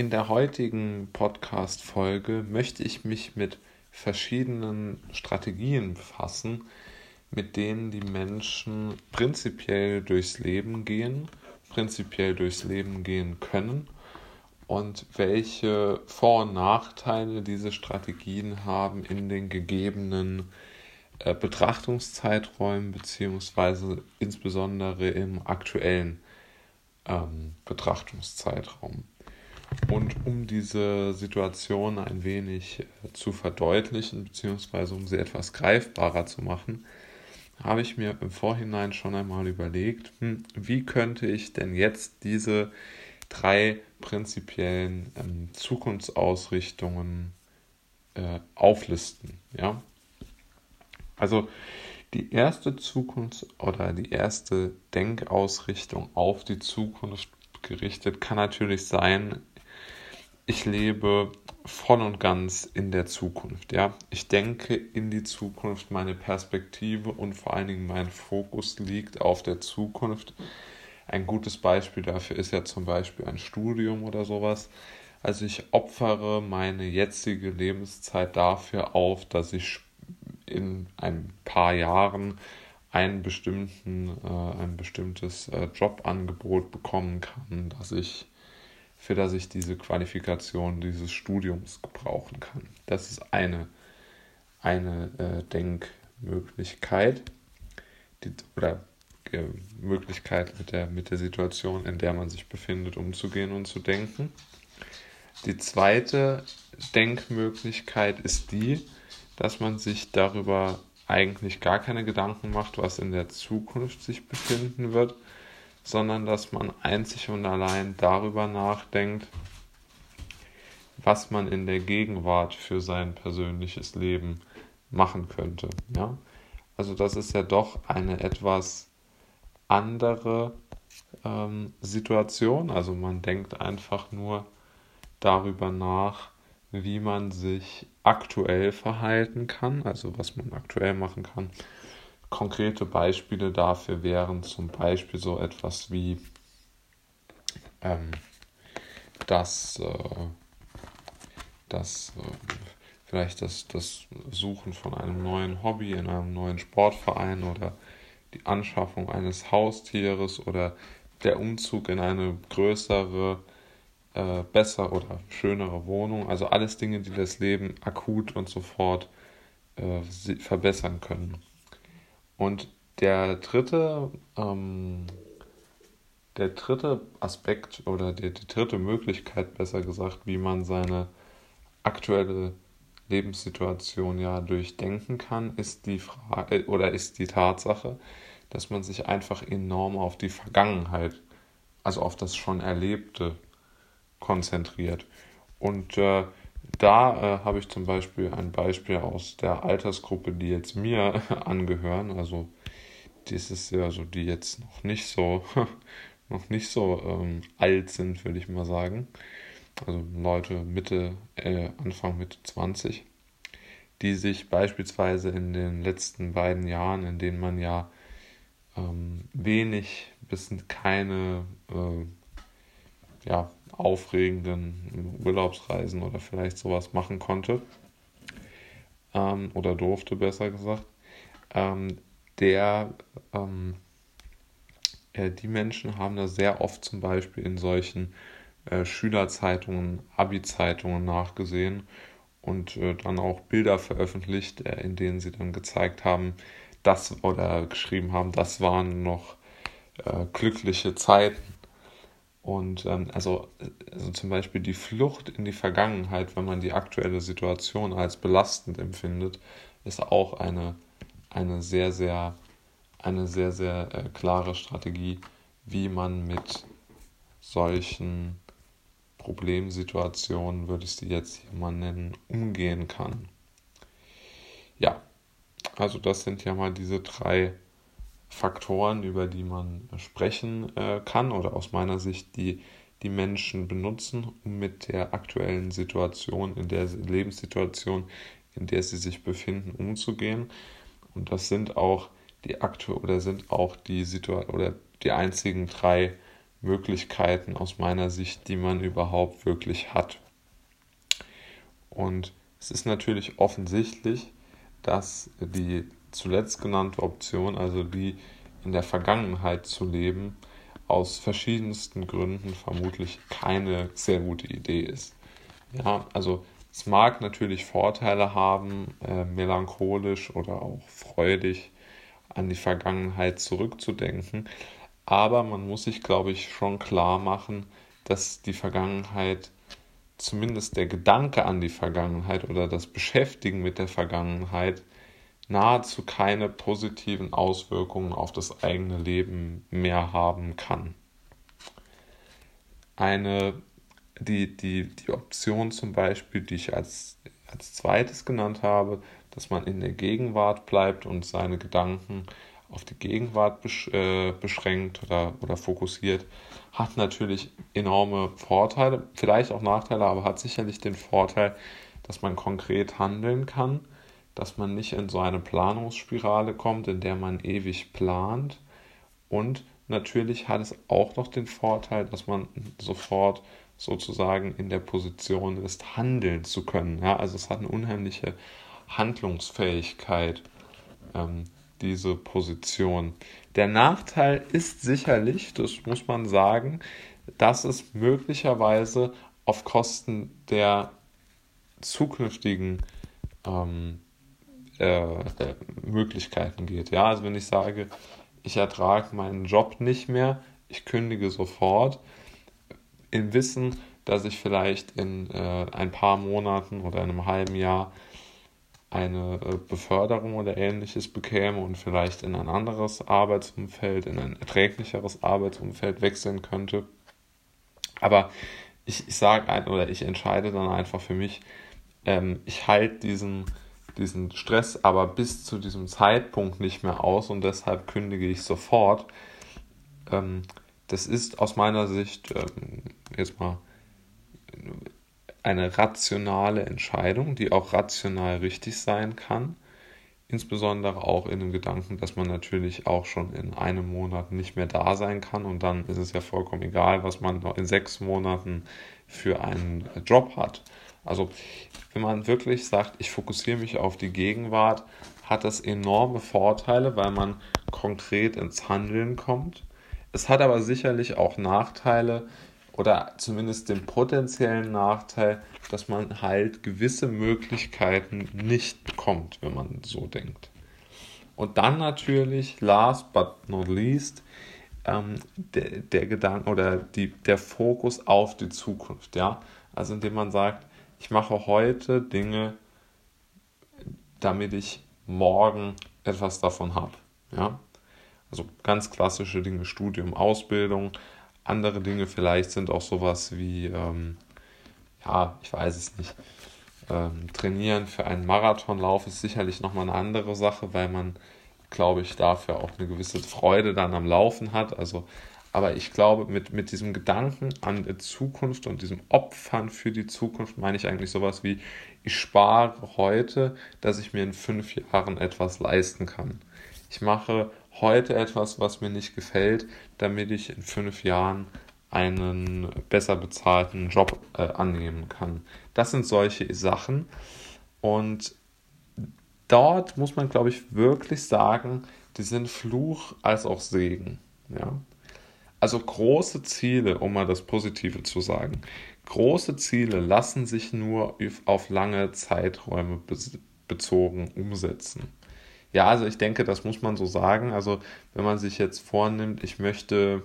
In der heutigen Podcast-Folge möchte ich mich mit verschiedenen Strategien befassen, mit denen die Menschen prinzipiell durchs Leben gehen, prinzipiell durchs Leben gehen können und welche Vor- und Nachteile diese Strategien haben in den gegebenen äh, Betrachtungszeiträumen beziehungsweise insbesondere im aktuellen ähm, Betrachtungszeitraum. Und um diese Situation ein wenig äh, zu verdeutlichen, beziehungsweise um sie etwas greifbarer zu machen, habe ich mir im Vorhinein schon einmal überlegt, hm, wie könnte ich denn jetzt diese drei prinzipiellen ähm, Zukunftsausrichtungen äh, auflisten. Ja? Also die erste Zukunft oder die erste Denkausrichtung auf die Zukunft gerichtet kann natürlich sein, ich lebe voll und ganz in der Zukunft. Ja, ich denke in die Zukunft, meine Perspektive und vor allen Dingen mein Fokus liegt auf der Zukunft. Ein gutes Beispiel dafür ist ja zum Beispiel ein Studium oder sowas. Also ich opfere meine jetzige Lebenszeit dafür auf, dass ich in ein paar Jahren einen bestimmten, äh, ein bestimmtes äh, Jobangebot bekommen kann, dass ich, für das ich diese Qualifikation dieses Studiums gebrauchen kann. Das ist eine, eine äh, Denkmöglichkeit die, oder äh, Möglichkeit mit der, mit der Situation, in der man sich befindet, umzugehen und zu denken. Die zweite Denkmöglichkeit ist die, dass man sich darüber eigentlich gar keine Gedanken macht, was in der Zukunft sich befinden wird, sondern dass man einzig und allein darüber nachdenkt, was man in der Gegenwart für sein persönliches Leben machen könnte. Ja? Also das ist ja doch eine etwas andere ähm, Situation. Also man denkt einfach nur darüber nach, wie man sich aktuell verhalten kann, also was man aktuell machen kann. Konkrete Beispiele dafür wären zum Beispiel so etwas wie ähm, das, äh, das äh, vielleicht das, das Suchen von einem neuen Hobby in einem neuen Sportverein oder die Anschaffung eines Haustieres oder der Umzug in eine größere äh, besser oder schönere Wohnung. Also alles Dinge, die das Leben akut und sofort äh, verbessern können. Und der dritte, ähm, der dritte Aspekt oder die, die dritte Möglichkeit, besser gesagt, wie man seine aktuelle Lebenssituation ja durchdenken kann, ist die Frage äh, oder ist die Tatsache, dass man sich einfach enorm auf die Vergangenheit, also auf das schon Erlebte konzentriert. Und äh, da äh, habe ich zum Beispiel ein Beispiel aus der Altersgruppe, die jetzt mir angehören. Also das ist ja so, die jetzt noch nicht so, noch nicht so ähm, alt sind, würde ich mal sagen. Also Leute Mitte, äh, Anfang Mitte 20, die sich beispielsweise in den letzten beiden Jahren, in denen man ja ähm, wenig bis keine äh, ja, aufregenden Urlaubsreisen oder vielleicht sowas machen konnte ähm, oder durfte, besser gesagt, ähm, der ähm, äh, die Menschen haben da sehr oft zum Beispiel in solchen äh, Schülerzeitungen, Abi-Zeitungen nachgesehen und äh, dann auch Bilder veröffentlicht, äh, in denen sie dann gezeigt haben, das oder geschrieben haben, das waren noch äh, glückliche Zeiten und ähm, also, also zum Beispiel die Flucht in die Vergangenheit, wenn man die aktuelle Situation als belastend empfindet, ist auch eine, eine sehr, sehr, eine sehr, sehr äh, klare Strategie, wie man mit solchen Problemsituationen, würde ich sie jetzt hier mal nennen, umgehen kann. Ja, also das sind ja mal diese drei Faktoren, über die man sprechen äh, kann oder aus meiner Sicht die die Menschen benutzen, um mit der aktuellen Situation, in der Lebenssituation, in der sie sich befinden, umzugehen. Und das sind auch die aktuell oder sind auch die Situation oder die einzigen drei Möglichkeiten aus meiner Sicht, die man überhaupt wirklich hat. Und es ist natürlich offensichtlich, dass die zuletzt genannte Option, also die in der Vergangenheit zu leben, aus verschiedensten Gründen vermutlich keine sehr gute Idee ist. Ja, also es mag natürlich Vorteile haben, äh, melancholisch oder auch freudig an die Vergangenheit zurückzudenken, aber man muss sich, glaube ich, schon klar machen, dass die Vergangenheit, zumindest der Gedanke an die Vergangenheit oder das Beschäftigen mit der Vergangenheit, nahezu keine positiven Auswirkungen auf das eigene Leben mehr haben kann. Eine, die, die, die Option zum Beispiel, die ich als, als zweites genannt habe, dass man in der Gegenwart bleibt und seine Gedanken auf die Gegenwart äh, beschränkt oder, oder fokussiert, hat natürlich enorme Vorteile, vielleicht auch Nachteile, aber hat sicherlich den Vorteil, dass man konkret handeln kann, dass man nicht in so eine Planungsspirale kommt, in der man ewig plant. Und natürlich hat es auch noch den Vorteil, dass man sofort sozusagen in der Position ist, handeln zu können. Ja, also es hat eine unheimliche Handlungsfähigkeit. Ähm, diese Position. Der Nachteil ist sicherlich, das muss man sagen, dass es möglicherweise auf Kosten der zukünftigen ähm, äh, Möglichkeiten geht. Ja, also wenn ich sage, ich ertrage meinen Job nicht mehr, ich kündige sofort, im Wissen, dass ich vielleicht in äh, ein paar Monaten oder einem halben Jahr eine äh, Beförderung oder ähnliches bekäme und vielleicht in ein anderes Arbeitsumfeld, in ein erträglicheres Arbeitsumfeld wechseln könnte. Aber ich, ich sage oder ich entscheide dann einfach für mich, ähm, ich halte diesen, diesen Stress aber bis zu diesem Zeitpunkt nicht mehr aus und deshalb kündige ich sofort. Ähm, das ist aus meiner Sicht ähm, jetzt mal eine rationale Entscheidung, die auch rational richtig sein kann. Insbesondere auch in dem Gedanken, dass man natürlich auch schon in einem Monat nicht mehr da sein kann und dann ist es ja vollkommen egal, was man noch in sechs Monaten für einen Job hat. Also wenn man wirklich sagt, ich fokussiere mich auf die Gegenwart, hat das enorme Vorteile, weil man konkret ins Handeln kommt. Es hat aber sicherlich auch Nachteile, oder zumindest den potenziellen Nachteil, dass man halt gewisse Möglichkeiten nicht bekommt, wenn man so denkt. Und dann natürlich, last but not least, ähm, der, der Gedanke oder die, der Fokus auf die Zukunft, ja. Also indem man sagt, ich mache heute Dinge, damit ich morgen etwas davon habe, ja. Also ganz klassische Dinge, Studium, Ausbildung, andere Dinge vielleicht sind auch sowas wie, ähm, ja, ich weiß es nicht. Ähm, trainieren für einen Marathonlauf ist sicherlich nochmal eine andere Sache, weil man, glaube ich, dafür auch eine gewisse Freude dann am Laufen hat. Also, aber ich glaube, mit, mit diesem Gedanken an die Zukunft und diesem Opfern für die Zukunft meine ich eigentlich sowas wie, ich spare heute, dass ich mir in fünf Jahren etwas leisten kann. Ich mache heute etwas, was mir nicht gefällt, damit ich in fünf Jahren einen besser bezahlten Job äh, annehmen kann. Das sind solche Sachen. Und dort muss man, glaube ich, wirklich sagen, die sind Fluch als auch Segen. Ja? Also große Ziele, um mal das Positive zu sagen, große Ziele lassen sich nur auf lange Zeiträume bezogen umsetzen. Ja, also ich denke, das muss man so sagen. Also wenn man sich jetzt vornimmt, ich möchte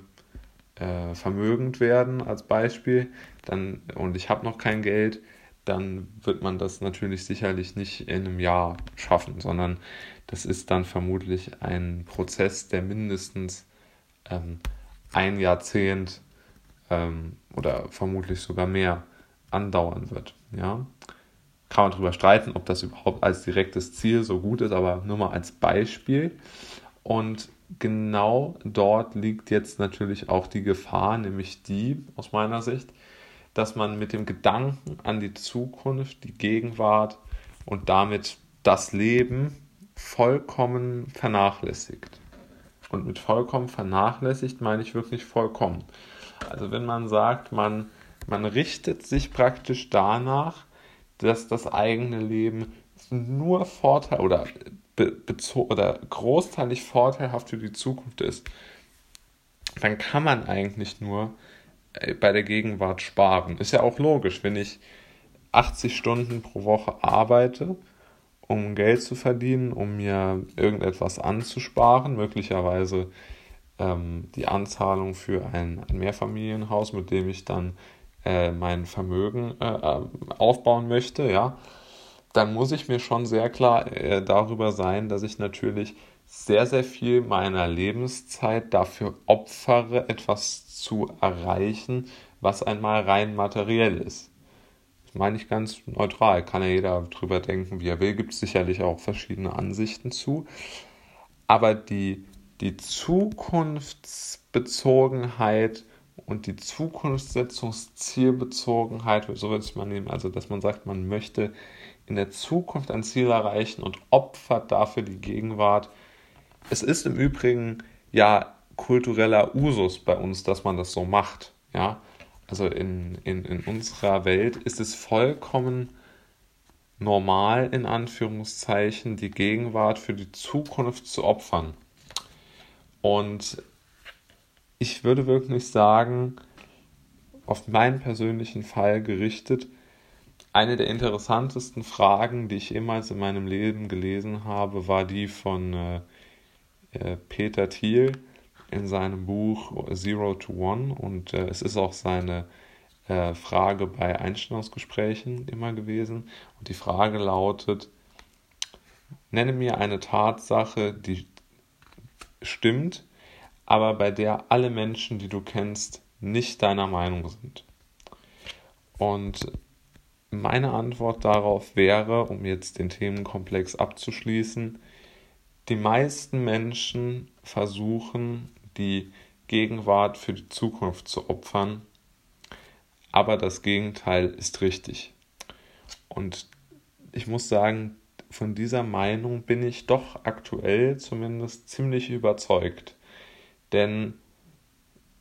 äh, vermögend werden als Beispiel, dann und ich habe noch kein Geld, dann wird man das natürlich sicherlich nicht in einem Jahr schaffen, sondern das ist dann vermutlich ein Prozess, der mindestens ähm, ein Jahrzehnt ähm, oder vermutlich sogar mehr andauern wird. Ja, kann man darüber streiten, ob das überhaupt als direktes Ziel so gut ist, aber nur mal als Beispiel. Und genau dort liegt jetzt natürlich auch die Gefahr, nämlich die aus meiner Sicht, dass man mit dem Gedanken an die Zukunft, die Gegenwart und damit das Leben vollkommen vernachlässigt. Und mit vollkommen vernachlässigt meine ich wirklich vollkommen. Also wenn man sagt, man, man richtet sich praktisch danach, dass das eigene Leben nur Vorteil oder, be, oder großteilig vorteilhaft für die Zukunft ist, dann kann man eigentlich nur äh, bei der Gegenwart sparen. Ist ja auch logisch, wenn ich 80 Stunden pro Woche arbeite, um Geld zu verdienen, um mir irgendetwas anzusparen, möglicherweise ähm, die Anzahlung für ein, ein, Mehrfamilienhaus, mit dem ich dann äh, mein Vermögen äh, äh aufbauen möchte, ja, dann muss ich mir schon sehr klar äh, darüber sein, dass ich natürlich sehr, sehr viel meiner Lebenszeit dafür opfere, etwas zu erreichen, was einmal rein materiell ist. Meine ich ganz neutral, kann ja jeder drüber denken, wie er will, gibt es sicherlich auch verschiedene Ansichten zu. Aber die, die Zukunftsbezogenheit und die Zukunftssetzungszielbezogenheit, so würde ich mal nehmen, also dass man sagt, man möchte in der Zukunft ein Ziel erreichen und opfert dafür die Gegenwart. Es ist im Übrigen ja kultureller Usus bei uns, dass man das so macht. Ja? Also in, in, in unserer Welt ist es vollkommen normal, in Anführungszeichen, die Gegenwart für die Zukunft zu opfern. Und ich würde wirklich sagen, auf meinen persönlichen Fall gerichtet, eine der interessantesten Fragen, die ich jemals in meinem Leben gelesen habe, war die von äh, äh, Peter Thiel in seinem Buch Zero to One und äh, es ist auch seine äh, Frage bei Einstellungsgesprächen immer gewesen. Und die Frage lautet, nenne mir eine Tatsache, die stimmt, aber bei der alle Menschen, die du kennst, nicht deiner Meinung sind. Und meine Antwort darauf wäre, um jetzt den Themenkomplex abzuschließen, die meisten Menschen versuchen, die Gegenwart für die Zukunft zu opfern, aber das Gegenteil ist richtig. Und ich muss sagen, von dieser Meinung bin ich doch aktuell zumindest ziemlich überzeugt. Denn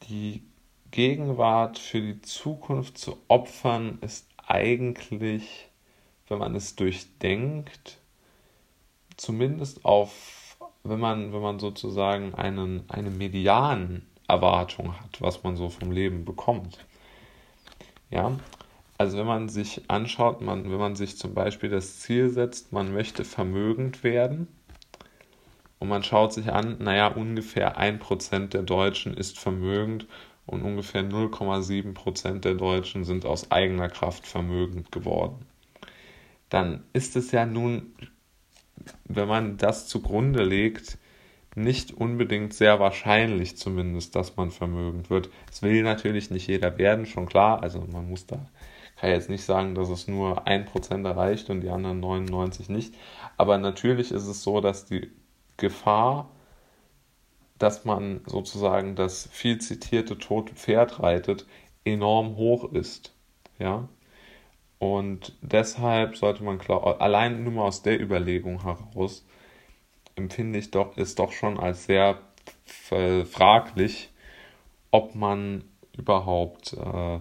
die Gegenwart für die Zukunft zu opfern ist eigentlich, wenn man es durchdenkt, zumindest auf, wenn man, wenn man sozusagen einen, eine medianen Erwartung hat, was man so vom Leben bekommt. Ja, also wenn man sich anschaut, man, wenn man sich zum Beispiel das Ziel setzt, man möchte vermögend werden und man schaut sich an, naja, ungefähr 1% der Deutschen ist vermögend und ungefähr 0,7% der Deutschen sind aus eigener Kraft vermögend geworden. Dann ist es ja nun, wenn man das zugrunde legt, nicht unbedingt sehr wahrscheinlich zumindest, dass man vermögend wird. Es will natürlich nicht jeder werden, schon klar. Also man muss da, kann jetzt nicht sagen, dass es nur 1% erreicht und die anderen 99 nicht. Aber natürlich ist es so, dass die Gefahr, dass man sozusagen das viel zitierte tote Pferd reitet, enorm hoch ist. Ja. Und deshalb sollte man klar, allein nur mal aus der Überlegung heraus, empfinde ich doch, ist doch schon als sehr fraglich, ob man überhaupt äh,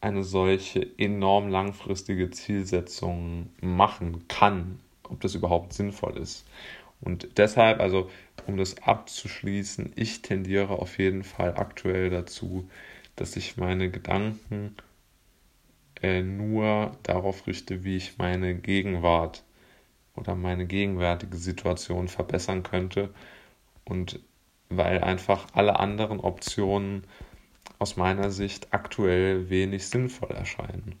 eine solche enorm langfristige Zielsetzung machen kann, ob das überhaupt sinnvoll ist. Und deshalb, also um das abzuschließen, ich tendiere auf jeden Fall aktuell dazu, dass ich meine Gedanken äh, nur darauf richte, wie ich meine Gegenwart oder meine gegenwärtige Situation verbessern könnte und weil einfach alle anderen Optionen aus meiner Sicht aktuell wenig sinnvoll erscheinen.